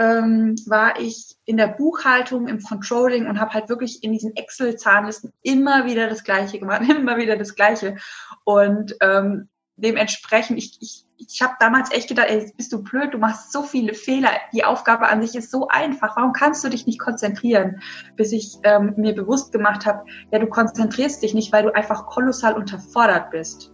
ähm, war ich in der Buchhaltung, im Controlling und habe halt wirklich in diesen Excel-Zahnlisten immer wieder das Gleiche gemacht, immer wieder das Gleiche. Und ähm, dementsprechend, ich, ich, ich habe damals echt gedacht, ey, bist du blöd, du machst so viele Fehler, die Aufgabe an sich ist so einfach, warum kannst du dich nicht konzentrieren? Bis ich ähm, mir bewusst gemacht habe, ja, du konzentrierst dich nicht, weil du einfach kolossal unterfordert bist.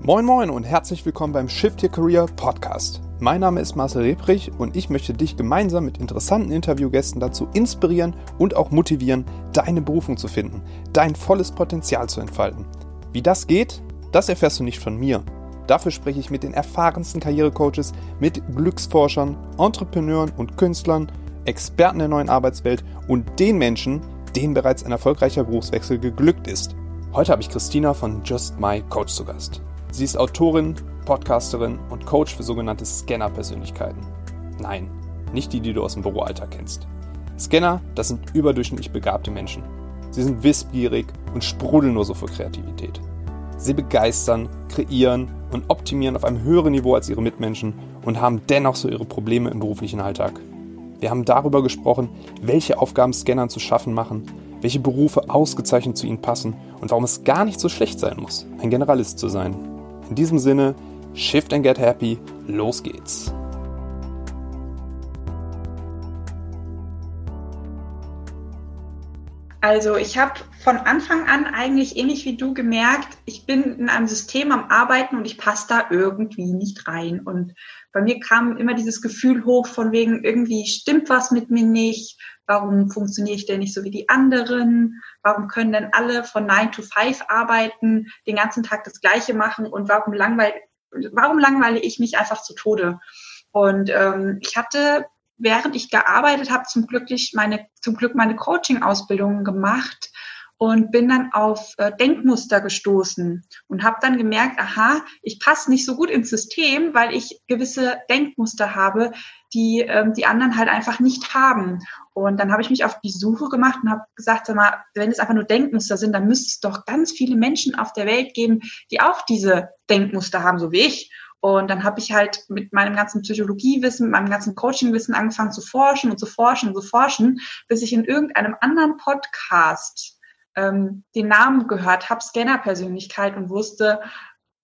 Moin Moin und herzlich willkommen beim Shift Your Career Podcast. Mein Name ist Marcel Rebrich und ich möchte dich gemeinsam mit interessanten Interviewgästen dazu inspirieren und auch motivieren, deine Berufung zu finden, dein volles Potenzial zu entfalten. Wie das geht, das erfährst du nicht von mir. Dafür spreche ich mit den erfahrensten Karrierecoaches, mit Glücksforschern, Entrepreneuren und Künstlern, Experten der neuen Arbeitswelt und den Menschen, denen bereits ein erfolgreicher Berufswechsel geglückt ist. Heute habe ich Christina von Just My Coach zu Gast. Sie ist Autorin, Podcasterin und Coach für sogenannte Scanner-Persönlichkeiten. Nein, nicht die, die du aus dem Büroalltag kennst. Scanner, das sind überdurchschnittlich begabte Menschen. Sie sind wissbegierig und sprudeln nur so vor Kreativität. Sie begeistern, kreieren und optimieren auf einem höheren Niveau als ihre Mitmenschen und haben dennoch so ihre Probleme im beruflichen Alltag. Wir haben darüber gesprochen, welche Aufgaben Scannern zu schaffen machen, welche Berufe ausgezeichnet zu ihnen passen und warum es gar nicht so schlecht sein muss, ein Generalist zu sein. In diesem Sinne, Shift and Get Happy, los geht's! Also ich habe von Anfang an eigentlich ähnlich wie du gemerkt, ich bin in einem System am Arbeiten und ich passe da irgendwie nicht rein. Und bei mir kam immer dieses Gefühl hoch von wegen, irgendwie stimmt was mit mir nicht, warum funktioniere ich denn nicht so wie die anderen, warum können denn alle von 9 to 5 arbeiten, den ganzen Tag das Gleiche machen und warum langweile, warum langweile ich mich einfach zu Tode? Und ähm, ich hatte während ich gearbeitet habe, zum Glück meine, zum Glück meine Coaching-Ausbildungen gemacht und bin dann auf äh, Denkmuster gestoßen und habe dann gemerkt, aha, ich passe nicht so gut ins System, weil ich gewisse Denkmuster habe, die ähm, die anderen halt einfach nicht haben. Und dann habe ich mich auf die Suche gemacht und habe gesagt, sag mal, wenn es einfach nur Denkmuster sind, dann müsste es doch ganz viele Menschen auf der Welt geben, die auch diese Denkmuster haben, so wie ich. Und dann habe ich halt mit meinem ganzen Psychologiewissen, meinem ganzen Coachingwissen angefangen zu forschen und zu forschen und zu forschen, bis ich in irgendeinem anderen Podcast ähm, den Namen gehört habe, Scanner-Persönlichkeit und wusste,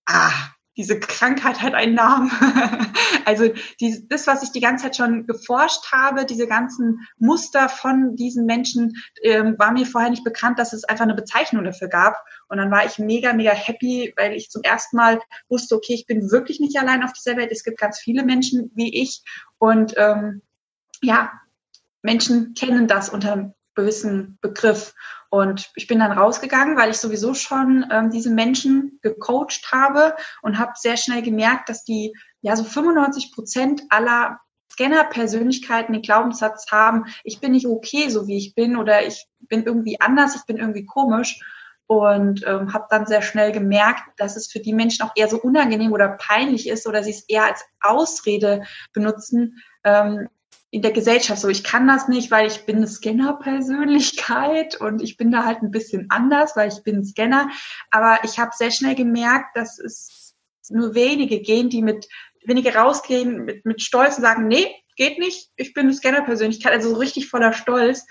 ah, diese Krankheit hat einen Namen. also die, das, was ich die ganze Zeit schon geforscht habe, diese ganzen Muster von diesen Menschen, ähm, war mir vorher nicht bekannt, dass es einfach eine Bezeichnung dafür gab. Und dann war ich mega, mega happy, weil ich zum ersten Mal wusste, okay, ich bin wirklich nicht allein auf dieser Welt. Es gibt ganz viele Menschen wie ich. Und ähm, ja, Menschen kennen das unter einem gewissen Begriff. Und ich bin dann rausgegangen, weil ich sowieso schon ähm, diese Menschen gecoacht habe und habe sehr schnell gemerkt, dass die ja so 95 Prozent aller Scanner-Persönlichkeiten den Glaubenssatz haben, ich bin nicht okay, so wie ich bin, oder ich bin irgendwie anders, ich bin irgendwie komisch. Und ähm, habe dann sehr schnell gemerkt, dass es für die Menschen auch eher so unangenehm oder peinlich ist oder sie es eher als Ausrede benutzen, ähm, in der Gesellschaft so, ich kann das nicht, weil ich bin eine Scanner-Persönlichkeit und ich bin da halt ein bisschen anders, weil ich bin Scanner. Aber ich habe sehr schnell gemerkt, dass es nur wenige gehen, die mit wenige rausgehen mit, mit Stolz und sagen, nee, geht nicht, ich bin eine Scanner-Persönlichkeit, also so richtig voller Stolz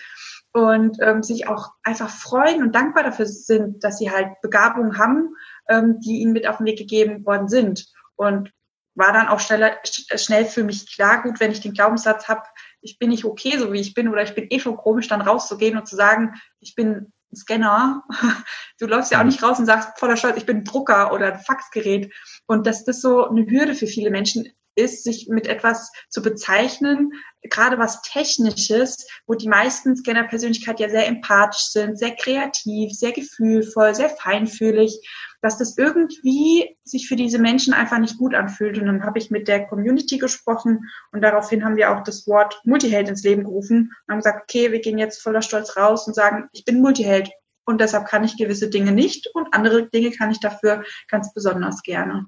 und ähm, sich auch einfach freuen und dankbar dafür sind, dass sie halt Begabungen haben, ähm, die ihnen mit auf den Weg gegeben worden sind. Und war dann auch schneller, schnell für mich klar, gut, wenn ich den Glaubenssatz habe, ich bin nicht okay, so wie ich bin, oder ich bin eh schon komisch, dann rauszugehen und zu sagen, ich bin ein Scanner. Du läufst ja auch nicht raus und sagst voller Stolz, ich bin ein Drucker oder ein Faxgerät. Und dass das so eine Hürde für viele Menschen ist, sich mit etwas zu bezeichnen, gerade was Technisches, wo die meisten Scanner-Persönlichkeit ja sehr empathisch sind, sehr kreativ, sehr gefühlvoll, sehr feinfühlig, dass das irgendwie sich für diese Menschen einfach nicht gut anfühlt. Und dann habe ich mit der Community gesprochen und daraufhin haben wir auch das Wort Multiheld ins Leben gerufen und haben gesagt, okay, wir gehen jetzt voller Stolz raus und sagen, ich bin Multiheld und deshalb kann ich gewisse Dinge nicht und andere Dinge kann ich dafür ganz besonders gerne.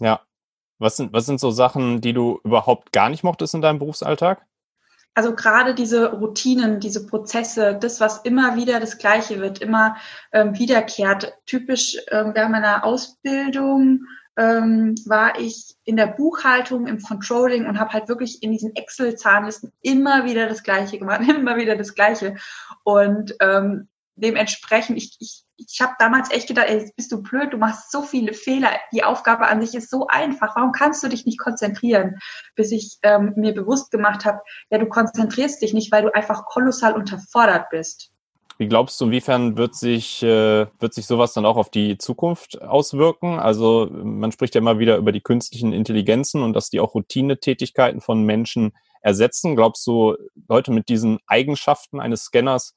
Ja, was sind, was sind so Sachen, die du überhaupt gar nicht mochtest in deinem Berufsalltag? Also gerade diese Routinen, diese Prozesse, das, was immer wieder das Gleiche wird, immer ähm, wiederkehrt. Typisch ähm, während meiner Ausbildung ähm, war ich in der Buchhaltung, im Controlling und habe halt wirklich in diesen Excel-Zahnlisten immer wieder das Gleiche gemacht, immer wieder das Gleiche. Und ähm, dementsprechend, ich, ich, ich habe damals echt gedacht, ey, bist du blöd, du machst so viele Fehler, die Aufgabe an sich ist so einfach, warum kannst du dich nicht konzentrieren? Bis ich ähm, mir bewusst gemacht habe, ja, du konzentrierst dich nicht, weil du einfach kolossal unterfordert bist. Wie glaubst du, inwiefern wird sich, äh, wird sich sowas dann auch auf die Zukunft auswirken? Also man spricht ja immer wieder über die künstlichen Intelligenzen und dass die auch Routinetätigkeiten von Menschen ersetzen. Glaubst du, Leute mit diesen Eigenschaften eines Scanners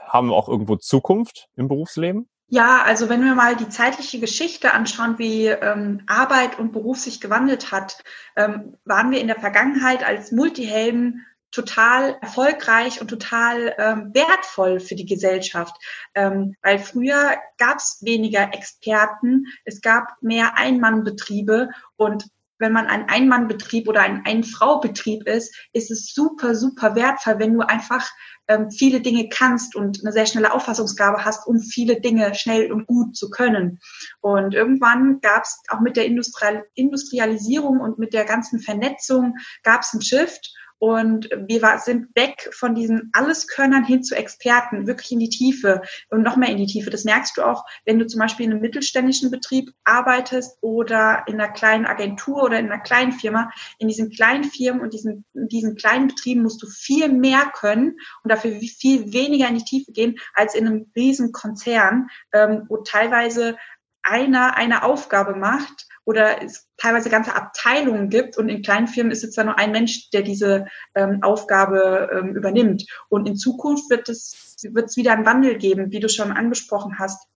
haben auch irgendwo Zukunft im Berufsleben? Ja, also wenn wir mal die zeitliche Geschichte anschauen, wie ähm, Arbeit und Beruf sich gewandelt hat, ähm, waren wir in der Vergangenheit als Multihelden total erfolgreich und total ähm, wertvoll für die Gesellschaft. Ähm, weil früher gab es weniger Experten, es gab mehr Einmannbetriebe und wenn man ein Einmannbetrieb oder ein Ein-Frau-Betrieb ist, ist es super, super wertvoll, wenn du einfach ähm, viele Dinge kannst und eine sehr schnelle Auffassungsgabe hast, um viele Dinge schnell und gut zu können. Und irgendwann gab es auch mit der Industrial Industrialisierung und mit der ganzen Vernetzung gab es einen Shift und wir sind weg von diesen Alleskönnern hin zu Experten, wirklich in die Tiefe und noch mehr in die Tiefe. Das merkst du auch, wenn du zum Beispiel in einem mittelständischen Betrieb arbeitest oder in einer kleinen Agentur oder in einer kleinen Firma. In diesen kleinen Firmen und diesen, diesen kleinen Betrieben musst du viel mehr können und dafür viel weniger in die Tiefe gehen als in einem riesen Konzern, ähm, wo teilweise einer eine Aufgabe macht oder es teilweise ganze Abteilungen gibt und in kleinen Firmen ist jetzt da nur ein Mensch, der diese ähm, Aufgabe ähm, übernimmt. Und in Zukunft wird es wird es wieder einen Wandel geben, wie du schon angesprochen hast.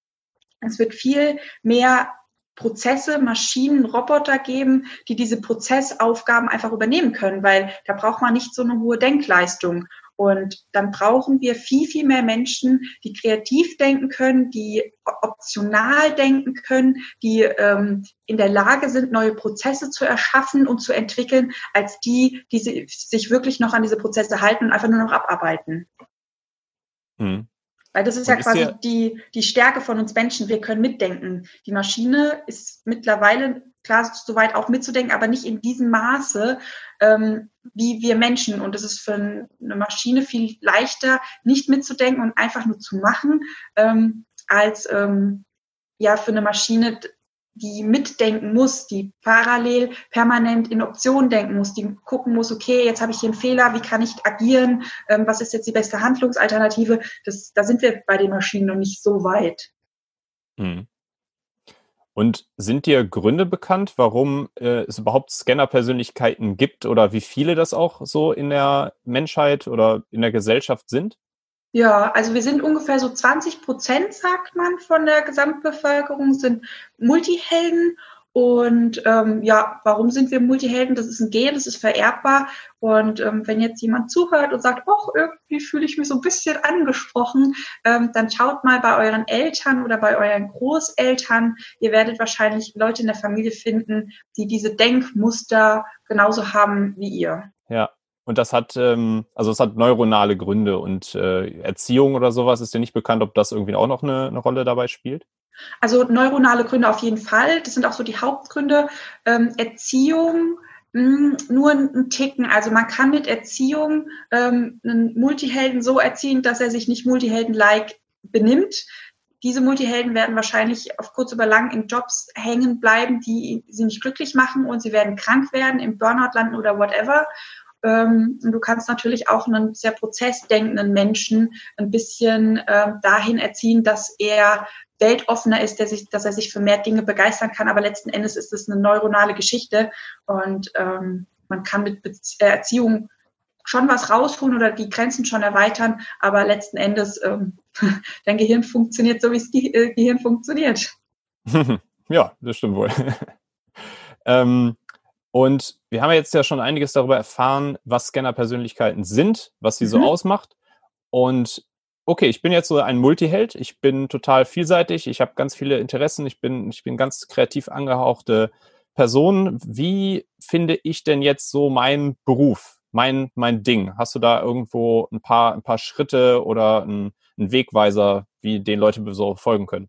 Es wird viel mehr Prozesse, Maschinen, Roboter geben, die diese Prozessaufgaben einfach übernehmen können, weil da braucht man nicht so eine hohe Denkleistung. Und dann brauchen wir viel, viel mehr Menschen, die kreativ denken können, die optional denken können, die ähm, in der Lage sind, neue Prozesse zu erschaffen und zu entwickeln, als die, die sich wirklich noch an diese Prozesse halten und einfach nur noch abarbeiten. Mhm. Weil das ist ja quasi ist die, die Stärke von uns Menschen. Wir können mitdenken. Die Maschine ist mittlerweile klar soweit auch mitzudenken, aber nicht in diesem Maße ähm, wie wir Menschen. Und es ist für eine Maschine viel leichter, nicht mitzudenken und einfach nur zu machen, ähm, als ähm, ja für eine Maschine die mitdenken muss, die parallel permanent in Optionen denken muss, die gucken muss, okay, jetzt habe ich hier einen Fehler, wie kann ich agieren, ähm, was ist jetzt die beste Handlungsalternative? Das, da sind wir bei den Maschinen noch nicht so weit. Mhm. Und sind dir Gründe bekannt, warum äh, es überhaupt Scanner-Persönlichkeiten gibt oder wie viele das auch so in der Menschheit oder in der Gesellschaft sind? Ja, also wir sind ungefähr so 20 Prozent, sagt man, von der Gesamtbevölkerung sind Multihelden und ähm, ja, warum sind wir Multihelden? Das ist ein Gen, das ist vererbbar. Und ähm, wenn jetzt jemand zuhört und sagt, oh, irgendwie fühle ich mich so ein bisschen angesprochen, ähm, dann schaut mal bei euren Eltern oder bei euren Großeltern. Ihr werdet wahrscheinlich Leute in der Familie finden, die diese Denkmuster genauso haben wie ihr. Ja. Und das hat, ähm, also es hat neuronale Gründe und äh, Erziehung oder sowas ist dir nicht bekannt, ob das irgendwie auch noch eine, eine Rolle dabei spielt? Also neuronale Gründe auf jeden Fall. Das sind auch so die Hauptgründe. Ähm, Erziehung, hm, nur ein Ticken. Also man kann mit Erziehung ähm, einen Multihelden so erziehen, dass er sich nicht Multihelden-like benimmt. Diese Multihelden werden wahrscheinlich auf kurz oder lang in Jobs hängen bleiben, die sie nicht glücklich machen und sie werden krank werden, im Burnout landen oder whatever. Ähm, du kannst natürlich auch einen sehr prozessdenkenden Menschen ein bisschen äh, dahin erziehen, dass er weltoffener ist, der sich, dass er sich für mehr Dinge begeistern kann. Aber letzten Endes ist es eine neuronale Geschichte und ähm, man kann mit Bezie äh, Erziehung schon was rausholen oder die Grenzen schon erweitern, aber letzten Endes ähm, dein Gehirn funktioniert so, wie es Ge äh, Gehirn funktioniert. ja, das stimmt wohl. ähm, und wir haben jetzt ja schon einiges darüber erfahren, was Scanner-Persönlichkeiten sind, was sie mhm. so ausmacht. Und okay, ich bin jetzt so ein Multiheld, ich bin total vielseitig, ich habe ganz viele Interessen, ich bin, ich bin ganz kreativ angehauchte Person. Wie finde ich denn jetzt so meinen Beruf, mein, mein Ding? Hast du da irgendwo ein paar, ein paar Schritte oder einen, Wegweiser, wie den Leute so folgen können?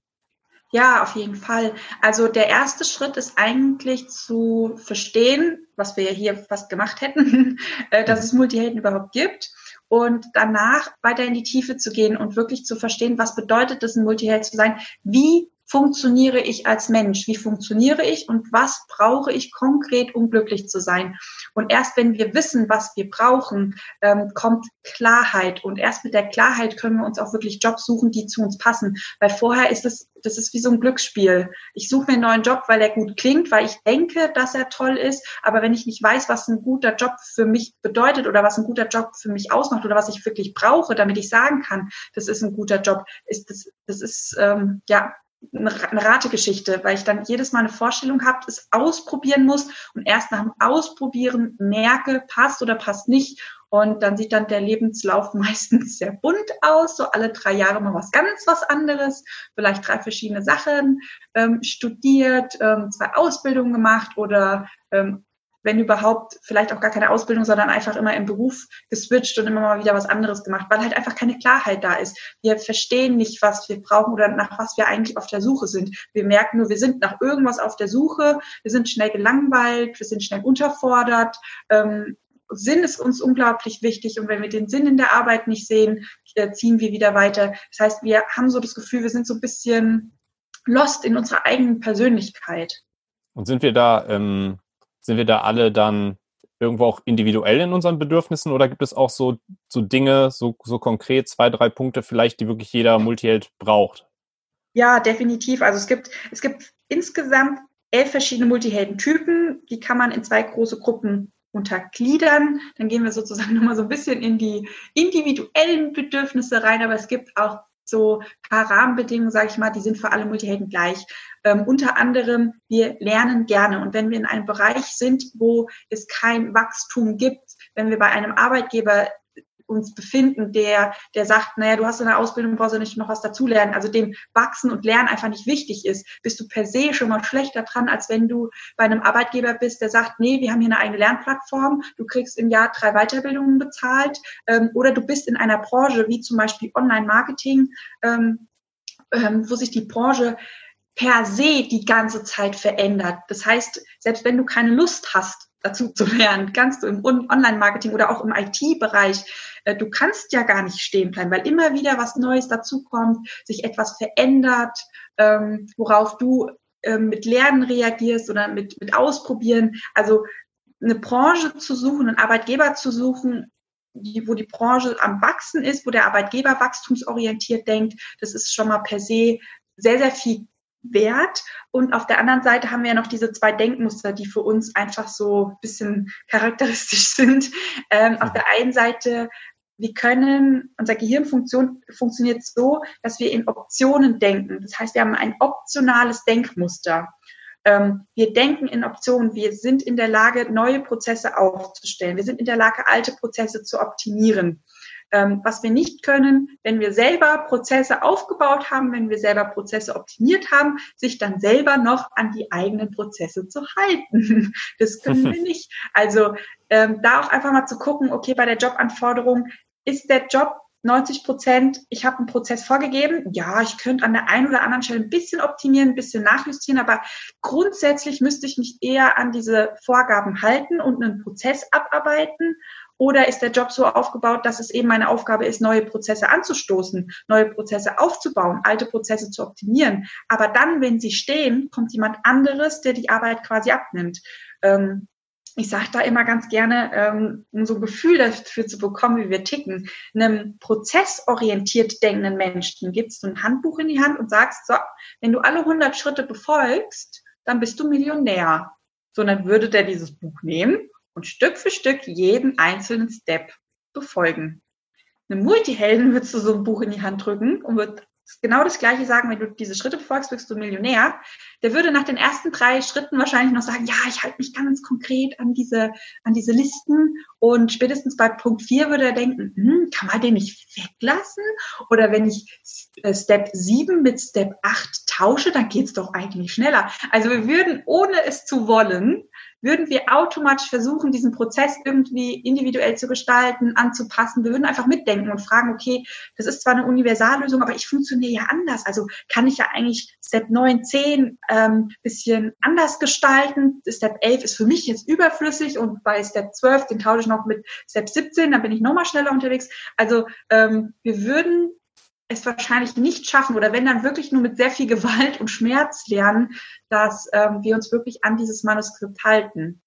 Ja, auf jeden Fall. Also der erste Schritt ist eigentlich zu verstehen, was wir ja hier fast gemacht hätten, äh, dass es Multihelden überhaupt gibt und danach weiter in die Tiefe zu gehen und wirklich zu verstehen, was bedeutet es, ein Multiheld zu sein? Wie funktioniere ich als Mensch? Wie funktioniere ich und was brauche ich konkret, um glücklich zu sein? Und erst wenn wir wissen, was wir brauchen, ähm, kommt Klarheit. Und erst mit der Klarheit können wir uns auch wirklich Jobs suchen, die zu uns passen. Weil vorher ist es, das ist wie so ein Glücksspiel. Ich suche mir einen neuen Job, weil er gut klingt, weil ich denke, dass er toll ist. Aber wenn ich nicht weiß, was ein guter Job für mich bedeutet oder was ein guter Job für mich ausmacht oder was ich wirklich brauche, damit ich sagen kann, das ist ein guter Job, ist das, das ist ähm, ja eine Rategeschichte, weil ich dann jedes Mal eine Vorstellung habe, es ausprobieren muss und erst nach dem Ausprobieren merke, passt oder passt nicht. Und dann sieht dann der Lebenslauf meistens sehr bunt aus, so alle drei Jahre mal was ganz was anderes, vielleicht drei verschiedene Sachen ähm, studiert, ähm, zwei Ausbildungen gemacht oder ähm, wenn überhaupt, vielleicht auch gar keine Ausbildung, sondern einfach immer im Beruf geswitcht und immer mal wieder was anderes gemacht, weil halt einfach keine Klarheit da ist. Wir verstehen nicht, was wir brauchen oder nach was wir eigentlich auf der Suche sind. Wir merken nur, wir sind nach irgendwas auf der Suche, wir sind schnell gelangweilt, wir sind schnell unterfordert. Ähm, Sinn ist uns unglaublich wichtig und wenn wir den Sinn in der Arbeit nicht sehen, äh, ziehen wir wieder weiter. Das heißt, wir haben so das Gefühl, wir sind so ein bisschen lost in unserer eigenen Persönlichkeit. Und sind wir da ähm, sind wir da alle dann irgendwo auch individuell in unseren Bedürfnissen oder gibt es auch so, so Dinge, so, so konkret zwei, drei Punkte vielleicht, die wirklich jeder Multiheld braucht? Ja, definitiv. Also es gibt, es gibt insgesamt elf verschiedene Multiheldentypen. Die kann man in zwei große Gruppen untergliedern. Dann gehen wir sozusagen nochmal so ein bisschen in die individuellen Bedürfnisse rein, aber es gibt auch so paar Rahmenbedingungen, sage ich mal, die sind für alle Multihelden gleich. Ähm, unter anderem, wir lernen gerne. Und wenn wir in einem Bereich sind, wo es kein Wachstum gibt, wenn wir bei einem Arbeitgeber uns befinden, der, der sagt, naja, du hast eine Ausbildung, brauchst du nicht noch was dazulernen, also dem Wachsen und Lernen einfach nicht wichtig ist, bist du per se schon mal schlechter dran, als wenn du bei einem Arbeitgeber bist, der sagt, nee, wir haben hier eine eigene Lernplattform, du kriegst im Jahr drei Weiterbildungen bezahlt, ähm, oder du bist in einer Branche wie zum Beispiel Online-Marketing, ähm, ähm, wo sich die Branche per se die ganze Zeit verändert. Das heißt, selbst wenn du keine Lust hast, dazu zu lernen, kannst du im Online-Marketing oder auch im IT-Bereich, äh, du kannst ja gar nicht stehen bleiben, weil immer wieder was Neues dazukommt, sich etwas verändert, ähm, worauf du ähm, mit Lernen reagierst oder mit, mit Ausprobieren. Also eine Branche zu suchen, einen Arbeitgeber zu suchen, die, wo die Branche am Wachsen ist, wo der Arbeitgeber wachstumsorientiert denkt, das ist schon mal per se sehr, sehr viel wert. Und auf der anderen Seite haben wir ja noch diese zwei Denkmuster, die für uns einfach so ein bisschen charakteristisch sind. Ähm, auf der einen Seite, wir können, unser Gehirn funktion, funktioniert so, dass wir in Optionen denken. Das heißt, wir haben ein optionales Denkmuster. Ähm, wir denken in Optionen. Wir sind in der Lage, neue Prozesse aufzustellen. Wir sind in der Lage, alte Prozesse zu optimieren. Ähm, was wir nicht können, wenn wir selber Prozesse aufgebaut haben, wenn wir selber Prozesse optimiert haben, sich dann selber noch an die eigenen Prozesse zu halten. Das können wir nicht. Also ähm, da auch einfach mal zu gucken, okay, bei der Jobanforderung ist der Job 90 Prozent, ich habe einen Prozess vorgegeben. Ja, ich könnte an der einen oder anderen Stelle ein bisschen optimieren, ein bisschen nachjustieren, aber grundsätzlich müsste ich mich eher an diese Vorgaben halten und einen Prozess abarbeiten oder ist der Job so aufgebaut, dass es eben meine Aufgabe ist, neue Prozesse anzustoßen, neue Prozesse aufzubauen, alte Prozesse zu optimieren. Aber dann, wenn sie stehen, kommt jemand anderes, der die Arbeit quasi abnimmt. Ähm, ich sage da immer ganz gerne, ähm, um so ein Gefühl dafür zu bekommen, wie wir ticken, einem prozessorientiert denkenden Menschen gibst du ein Handbuch in die Hand und sagst, so, wenn du alle 100 Schritte befolgst, dann bist du Millionär. So, dann würde der dieses Buch nehmen und Stück für Stück jeden einzelnen Step befolgen. Eine Multihelden würdest du so ein Buch in die Hand drücken und wird genau das Gleiche sagen, wenn du diese Schritte befolgst, wirst du Millionär. Der würde nach den ersten drei Schritten wahrscheinlich noch sagen, ja, ich halte mich ganz konkret an diese, an diese Listen. Und spätestens bei Punkt vier würde er denken, hm, kann man den nicht weglassen? Oder wenn ich äh, Step sieben mit Step acht tausche, dann geht's doch eigentlich schneller. Also wir würden, ohne es zu wollen, würden wir automatisch versuchen, diesen Prozess irgendwie individuell zu gestalten, anzupassen. Wir würden einfach mitdenken und fragen, okay, das ist zwar eine Universallösung, aber ich funktioniere ja anders. Also kann ich ja eigentlich Step 9, 10 ähm, bisschen anders gestalten. Step 11 ist für mich jetzt überflüssig und bei Step 12, den tausche ich noch mit Step 17, dann bin ich nochmal schneller unterwegs. Also ähm, wir würden es wahrscheinlich nicht schaffen oder wenn dann wirklich nur mit sehr viel Gewalt und Schmerz lernen, dass ähm, wir uns wirklich an dieses Manuskript halten.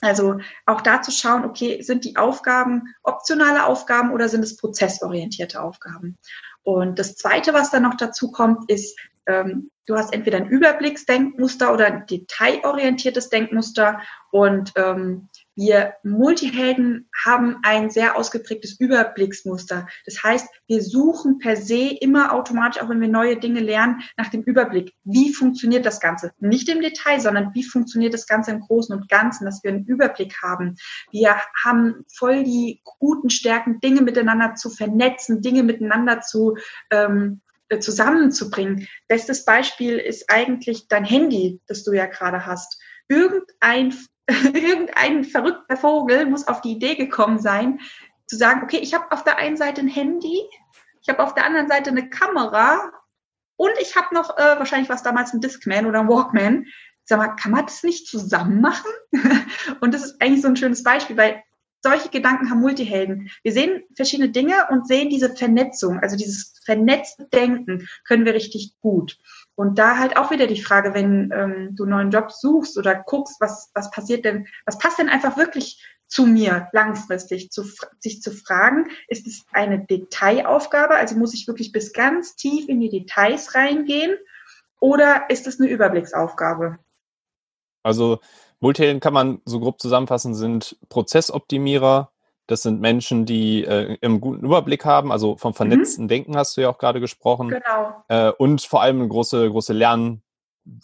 Also auch da zu schauen, okay, sind die Aufgaben optionale Aufgaben oder sind es prozessorientierte Aufgaben? Und das Zweite, was dann noch dazu kommt, ist, ähm, du hast entweder ein Überblicksdenkmuster oder ein detailorientiertes Denkmuster. Und ähm, wir Multihelden haben ein sehr ausgeprägtes Überblicksmuster. Das heißt, wir suchen per se immer automatisch, auch wenn wir neue Dinge lernen, nach dem Überblick. Wie funktioniert das Ganze? Nicht im Detail, sondern wie funktioniert das Ganze im Großen und Ganzen, dass wir einen Überblick haben. Wir haben voll die guten Stärken, Dinge miteinander zu vernetzen, Dinge miteinander zu ähm, äh, zusammenzubringen. Bestes Beispiel ist eigentlich dein Handy, das du ja gerade hast. Irgendein irgendein verrückter Vogel muss auf die Idee gekommen sein, zu sagen, okay, ich habe auf der einen Seite ein Handy, ich habe auf der anderen Seite eine Kamera und ich habe noch äh, wahrscheinlich was damals ein Discman oder ein Walkman. Sag mal, kann man das nicht zusammen machen? und das ist eigentlich so ein schönes Beispiel, weil solche Gedanken haben Multihelden. Wir sehen verschiedene Dinge und sehen diese Vernetzung, also dieses vernetzte Denken können wir richtig gut. Und da halt auch wieder die Frage, wenn ähm, du neuen Job suchst oder guckst, was, was passiert denn, was passt denn einfach wirklich zu mir langfristig, zu, sich zu fragen, ist es eine Detailaufgabe, also muss ich wirklich bis ganz tief in die Details reingehen oder ist es eine Überblicksaufgabe? Also Multihelden kann man so grob zusammenfassen, sind Prozessoptimierer, das sind Menschen, die äh, einen guten Überblick haben, also vom mhm. vernetzten mhm. Denken hast du ja auch gerade gesprochen. Genau. Äh, und vor allem eine große, große Lern-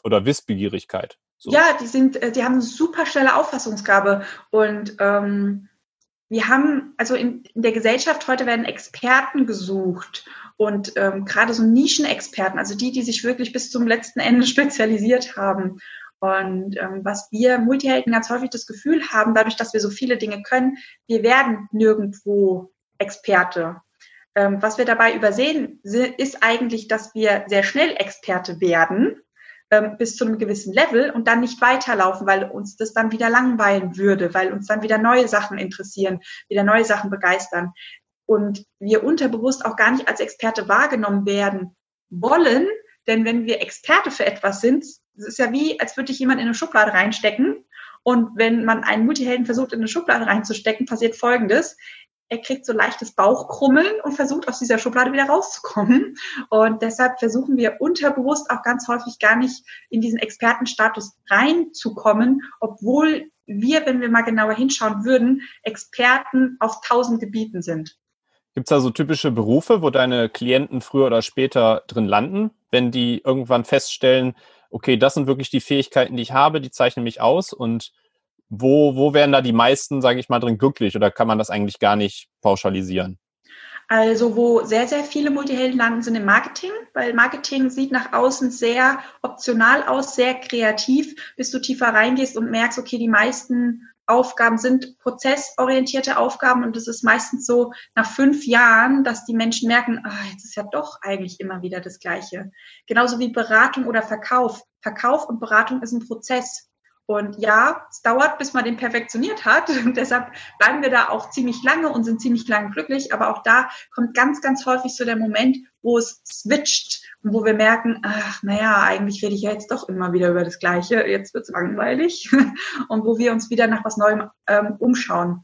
oder Wissbegierigkeit. So. Ja, die sind, äh, die haben eine super schnelle Auffassungsgabe und ähm, wir haben, also in, in, der Gesellschaft heute werden Experten gesucht und ähm, gerade so Nischenexperten, also die, die sich wirklich bis zum letzten Ende spezialisiert haben. Und ähm, was wir Multihelden ganz häufig das Gefühl haben, dadurch, dass wir so viele Dinge können, wir werden nirgendwo Experte. Ähm, was wir dabei übersehen, ist eigentlich, dass wir sehr schnell Experte werden ähm, bis zu einem gewissen Level und dann nicht weiterlaufen, weil uns das dann wieder langweilen würde, weil uns dann wieder neue Sachen interessieren, wieder neue Sachen begeistern. Und wir unterbewusst auch gar nicht als Experte wahrgenommen werden wollen, denn wenn wir Experte für etwas sind, es ist ja wie, als würde dich jemand in eine Schublade reinstecken. Und wenn man einen Multihelden versucht, in eine Schublade reinzustecken, passiert Folgendes. Er kriegt so leichtes Bauchkrummeln und versucht aus dieser Schublade wieder rauszukommen. Und deshalb versuchen wir unterbewusst auch ganz häufig gar nicht in diesen Expertenstatus reinzukommen, obwohl wir, wenn wir mal genauer hinschauen würden, Experten auf tausend Gebieten sind. Gibt es da so typische Berufe, wo deine Klienten früher oder später drin landen, wenn die irgendwann feststellen, okay, das sind wirklich die Fähigkeiten, die ich habe, die zeichnen mich aus und wo, wo wären da die meisten, sage ich mal, drin glücklich oder kann man das eigentlich gar nicht pauschalisieren? Also wo sehr, sehr viele Multihelden landen, sind im Marketing, weil Marketing sieht nach außen sehr optional aus, sehr kreativ, bis du tiefer reingehst und merkst, okay, die meisten Aufgaben sind prozessorientierte Aufgaben und es ist meistens so nach fünf Jahren, dass die Menschen merken, ah, jetzt ist ja doch eigentlich immer wieder das Gleiche. Genauso wie Beratung oder Verkauf. Verkauf und Beratung ist ein Prozess. Und ja, es dauert, bis man den perfektioniert hat. Und deshalb bleiben wir da auch ziemlich lange und sind ziemlich lange glücklich. Aber auch da kommt ganz, ganz häufig so der Moment, wo es switcht und wo wir merken, ach, naja, eigentlich rede ich ja jetzt doch immer wieder über das Gleiche. Jetzt wird's langweilig. Und wo wir uns wieder nach was Neuem ähm, umschauen.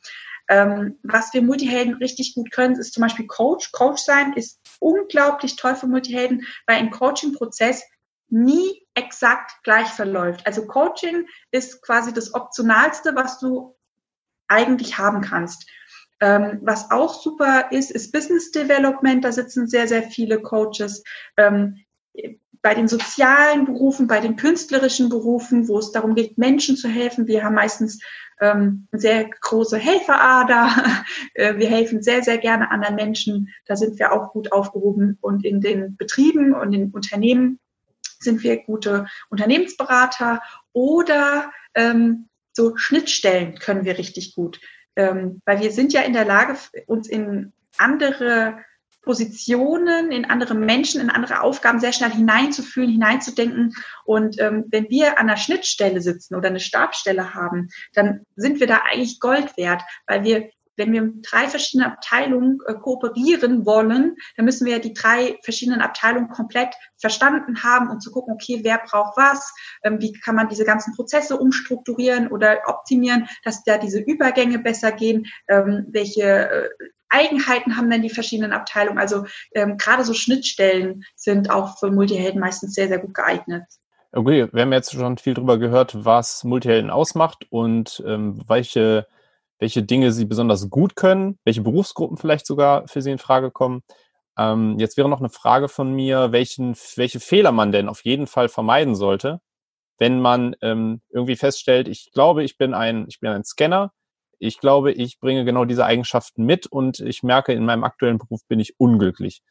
Ähm, was wir Multihelden richtig gut können, ist zum Beispiel Coach. Coach sein ist unglaublich toll für Multihelden, weil im Coaching-Prozess nie exakt gleich verläuft. Also Coaching ist quasi das Optionalste, was du eigentlich haben kannst. Ähm, was auch super ist, ist Business Development. Da sitzen sehr, sehr viele Coaches. Ähm, bei den sozialen Berufen, bei den künstlerischen Berufen, wo es darum geht, Menschen zu helfen. Wir haben meistens ähm, sehr große Helferader. Äh, wir helfen sehr, sehr gerne anderen Menschen. Da sind wir auch gut aufgehoben. Und in den Betrieben und in Unternehmen sind wir gute Unternehmensberater oder ähm, so Schnittstellen können wir richtig gut. Ähm, weil wir sind ja in der Lage, uns in andere Positionen, in andere Menschen, in andere Aufgaben sehr schnell hineinzufühlen, hineinzudenken. Und ähm, wenn wir an der Schnittstelle sitzen oder eine Stabstelle haben, dann sind wir da eigentlich Gold wert, weil wir wenn wir drei verschiedenen Abteilungen äh, kooperieren wollen, dann müssen wir ja die drei verschiedenen Abteilungen komplett verstanden haben und zu gucken, okay, wer braucht was, ähm, wie kann man diese ganzen Prozesse umstrukturieren oder optimieren, dass da diese Übergänge besser gehen, ähm, welche äh, Eigenheiten haben denn die verschiedenen Abteilungen? Also ähm, gerade so Schnittstellen sind auch für Multihelden meistens sehr, sehr gut geeignet. Okay, wir haben jetzt schon viel darüber gehört, was Multihelden ausmacht und ähm, welche, welche Dinge sie besonders gut können, welche Berufsgruppen vielleicht sogar für sie in Frage kommen. Ähm, jetzt wäre noch eine Frage von mir, welchen, welche Fehler man denn auf jeden Fall vermeiden sollte, wenn man ähm, irgendwie feststellt, ich glaube, ich bin ein, ich bin ein Scanner, ich glaube, ich bringe genau diese Eigenschaften mit und ich merke, in meinem aktuellen Beruf bin ich unglücklich.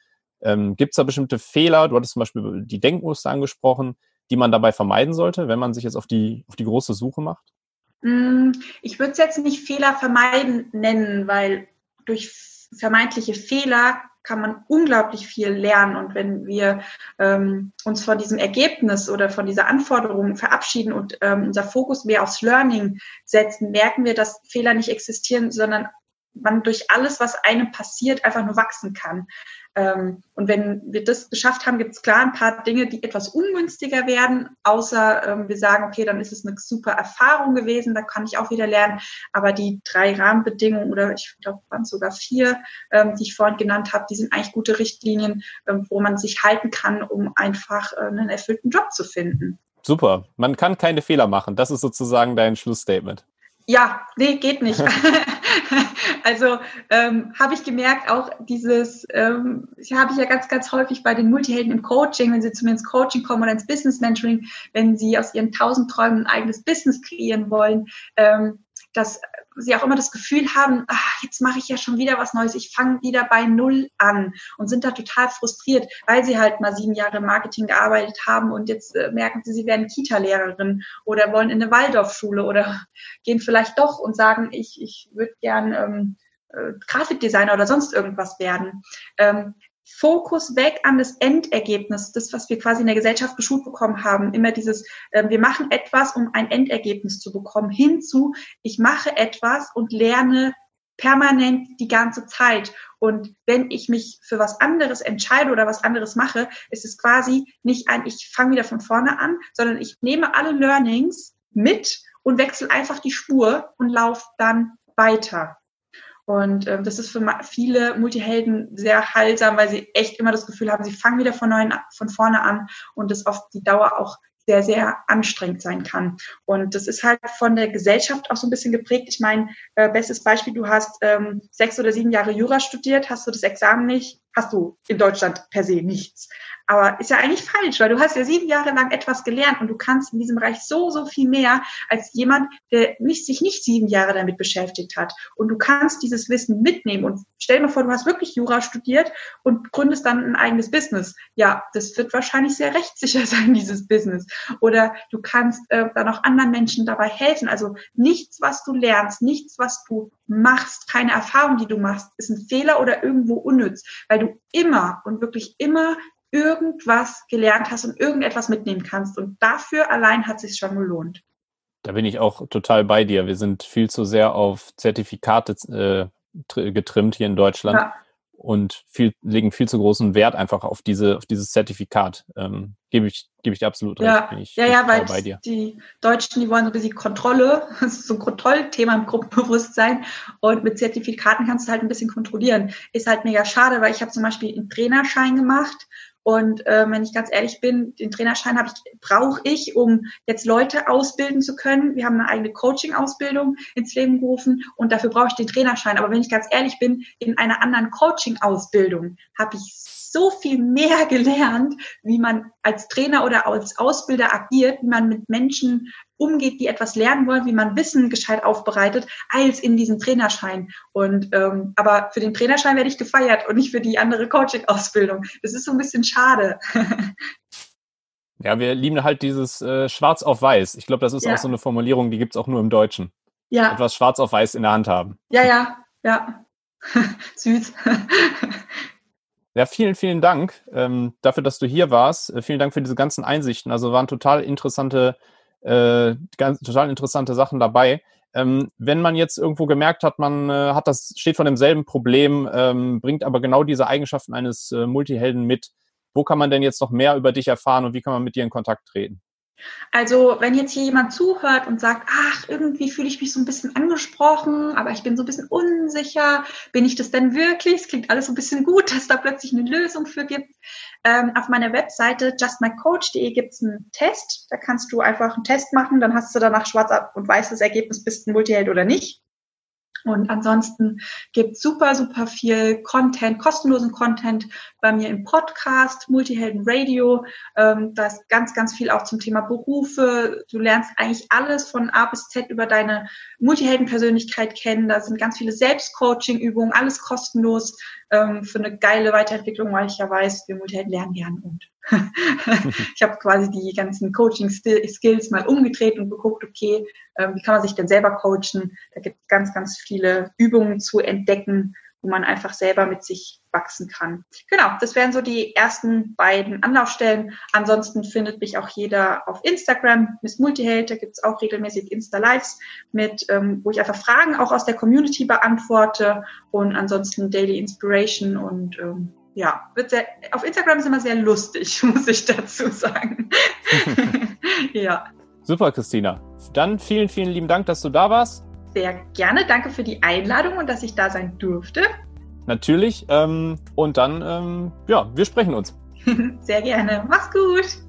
Ähm, Gibt es da bestimmte Fehler? Du hattest zum Beispiel die Denkmuster angesprochen, die man dabei vermeiden sollte, wenn man sich jetzt auf die, auf die große Suche macht? Mm, ich würde es jetzt nicht Fehler vermeiden nennen, weil durch vermeintliche Fehler kann man unglaublich viel lernen. Und wenn wir ähm, uns von diesem Ergebnis oder von dieser Anforderung verabschieden und ähm, unser Fokus mehr aufs Learning setzen, merken wir, dass Fehler nicht existieren, sondern man durch alles, was einem passiert, einfach nur wachsen kann. Ähm, und wenn wir das geschafft haben, gibt es klar ein paar Dinge, die etwas ungünstiger werden, außer ähm, wir sagen, okay, dann ist es eine super Erfahrung gewesen, da kann ich auch wieder lernen. Aber die drei Rahmenbedingungen oder ich glaube, waren sogar vier, ähm, die ich vorhin genannt habe, die sind eigentlich gute Richtlinien, wo man sich halten kann, um einfach äh, einen erfüllten Job zu finden. Super. Man kann keine Fehler machen. Das ist sozusagen dein Schlussstatement. Ja, nee, geht nicht. also ähm, habe ich gemerkt, auch dieses, ähm, habe ich ja ganz, ganz häufig bei den Multihelden im Coaching, wenn sie zu mir ins Coaching kommen oder ins Business Mentoring, wenn sie aus ihren tausend Träumen ein eigenes Business kreieren wollen, ähm, dass sie auch immer das Gefühl haben, ach, jetzt mache ich ja schon wieder was Neues, ich fange wieder bei Null an und sind da total frustriert, weil sie halt mal sieben Jahre im Marketing gearbeitet haben und jetzt äh, merken sie, sie werden Kita-Lehrerin oder wollen in eine Waldorfschule oder gehen vielleicht doch und sagen, ich, ich würde gern ähm, äh, Grafikdesigner oder sonst irgendwas werden. Ähm, Fokus weg an das Endergebnis, das, was wir quasi in der Gesellschaft geschult bekommen haben. Immer dieses, äh, wir machen etwas, um ein Endergebnis zu bekommen, hinzu, ich mache etwas und lerne permanent die ganze Zeit. Und wenn ich mich für was anderes entscheide oder was anderes mache, ist es quasi nicht ein, ich fange wieder von vorne an, sondern ich nehme alle Learnings mit und wechsle einfach die Spur und laufe dann weiter. Und ähm, das ist für viele Multihelden sehr heilsam, weil sie echt immer das Gefühl haben, sie fangen wieder von, neuen, von vorne an und das auf die Dauer auch sehr, sehr anstrengend sein kann. Und das ist halt von der Gesellschaft auch so ein bisschen geprägt. Ich meine, äh, bestes Beispiel, du hast ähm, sechs oder sieben Jahre Jura studiert, hast du das Examen nicht, hast du in Deutschland per se nichts. Aber ist ja eigentlich falsch, weil du hast ja sieben Jahre lang etwas gelernt und du kannst in diesem Bereich so, so viel mehr als jemand, der nicht, sich nicht sieben Jahre damit beschäftigt hat. Und du kannst dieses Wissen mitnehmen und stell dir vor, du hast wirklich Jura studiert und gründest dann ein eigenes Business. Ja, das wird wahrscheinlich sehr rechtssicher sein, dieses Business. Oder du kannst äh, dann auch anderen Menschen dabei helfen. Also nichts, was du lernst, nichts, was du machst, keine Erfahrung, die du machst, ist ein Fehler oder irgendwo unnütz, weil du immer und wirklich immer irgendwas gelernt hast und irgendetwas mitnehmen kannst. Und dafür allein hat es sich schon gelohnt. Da bin ich auch total bei dir. Wir sind viel zu sehr auf Zertifikate äh, getrimmt hier in Deutschland ja. Und viel, legen viel zu großen Wert einfach auf diese, auf dieses Zertifikat. Ähm, gebe ich, gebe ich dir absolut recht. Ja, ich, ja, ja, weil die Deutschen, die wollen so ein bisschen Kontrolle. Das ist so ein Kontrollthema im Gruppenbewusstsein. Und mit Zertifikaten kannst du halt ein bisschen kontrollieren. Ist halt mega schade, weil ich habe zum Beispiel einen Trainerschein gemacht und äh, wenn ich ganz ehrlich bin, den Trainerschein habe ich, brauche ich, um jetzt Leute ausbilden zu können. Wir haben eine eigene Coaching-Ausbildung ins Leben gerufen und dafür brauche ich den Trainerschein. Aber wenn ich ganz ehrlich bin, in einer anderen Coaching-Ausbildung habe ich so viel mehr gelernt, wie man als Trainer oder als Ausbilder agiert, wie man mit Menschen umgeht, die etwas lernen wollen, wie man Wissen gescheit aufbereitet, als in diesem Trainerschein. Und ähm, aber für den Trainerschein werde ich gefeiert und nicht für die andere Coaching-Ausbildung. Das ist so ein bisschen schade. Ja, wir lieben halt dieses äh, Schwarz auf Weiß. Ich glaube, das ist ja. auch so eine Formulierung, die gibt es auch nur im Deutschen. Ja. Etwas Schwarz auf Weiß in der Hand haben. Ja, ja, ja. Süß. Ja, vielen, vielen Dank ähm, dafür, dass du hier warst. Äh, vielen Dank für diese ganzen Einsichten. Also waren total interessante, äh, ganz, total interessante Sachen dabei. Ähm, wenn man jetzt irgendwo gemerkt hat, man äh, hat das, steht vor demselben Problem, ähm, bringt aber genau diese Eigenschaften eines äh, Multihelden mit, wo kann man denn jetzt noch mehr über dich erfahren und wie kann man mit dir in Kontakt treten? Also, wenn jetzt hier jemand zuhört und sagt, ach, irgendwie fühle ich mich so ein bisschen angesprochen, aber ich bin so ein bisschen unsicher, bin ich das denn wirklich? Es klingt alles so ein bisschen gut, dass da plötzlich eine Lösung für gibt. Ähm, auf meiner Webseite justmycoach.de gibt es einen Test. Da kannst du einfach einen Test machen, dann hast du danach schwarz und weißes Ergebnis, bist du ein Multiheld oder nicht. Und ansonsten gibt super, super viel Content, kostenlosen Content bei mir im Podcast, Multihelden Radio. Ähm, da ist ganz, ganz viel auch zum Thema Berufe. Du lernst eigentlich alles von A bis Z über deine Multiheldenpersönlichkeit kennen. Da sind ganz viele Selbstcoaching-Übungen, alles kostenlos ähm, für eine geile Weiterentwicklung, weil ich ja weiß, wir Multihelden lernen gern und ich habe quasi die ganzen Coaching-Skills mal umgedreht und geguckt, okay, ähm, wie kann man sich denn selber coachen? Da gibt es ganz, ganz viele Übungen zu entdecken, wo man einfach selber mit sich wachsen kann. Genau, das wären so die ersten beiden Anlaufstellen. Ansonsten findet mich auch jeder auf Instagram, Miss Multiheld, da gibt es auch regelmäßig Insta-Lives mit, ähm, wo ich einfach Fragen auch aus der Community beantworte und ansonsten Daily Inspiration und ähm, ja, wird sehr, auf Instagram ist immer sehr lustig, muss ich dazu sagen. ja. Super, Christina. Dann vielen, vielen lieben Dank, dass du da warst. Sehr gerne. Danke für die Einladung und dass ich da sein durfte. Natürlich. Ähm, und dann, ähm, ja, wir sprechen uns. Sehr gerne. Mach's gut.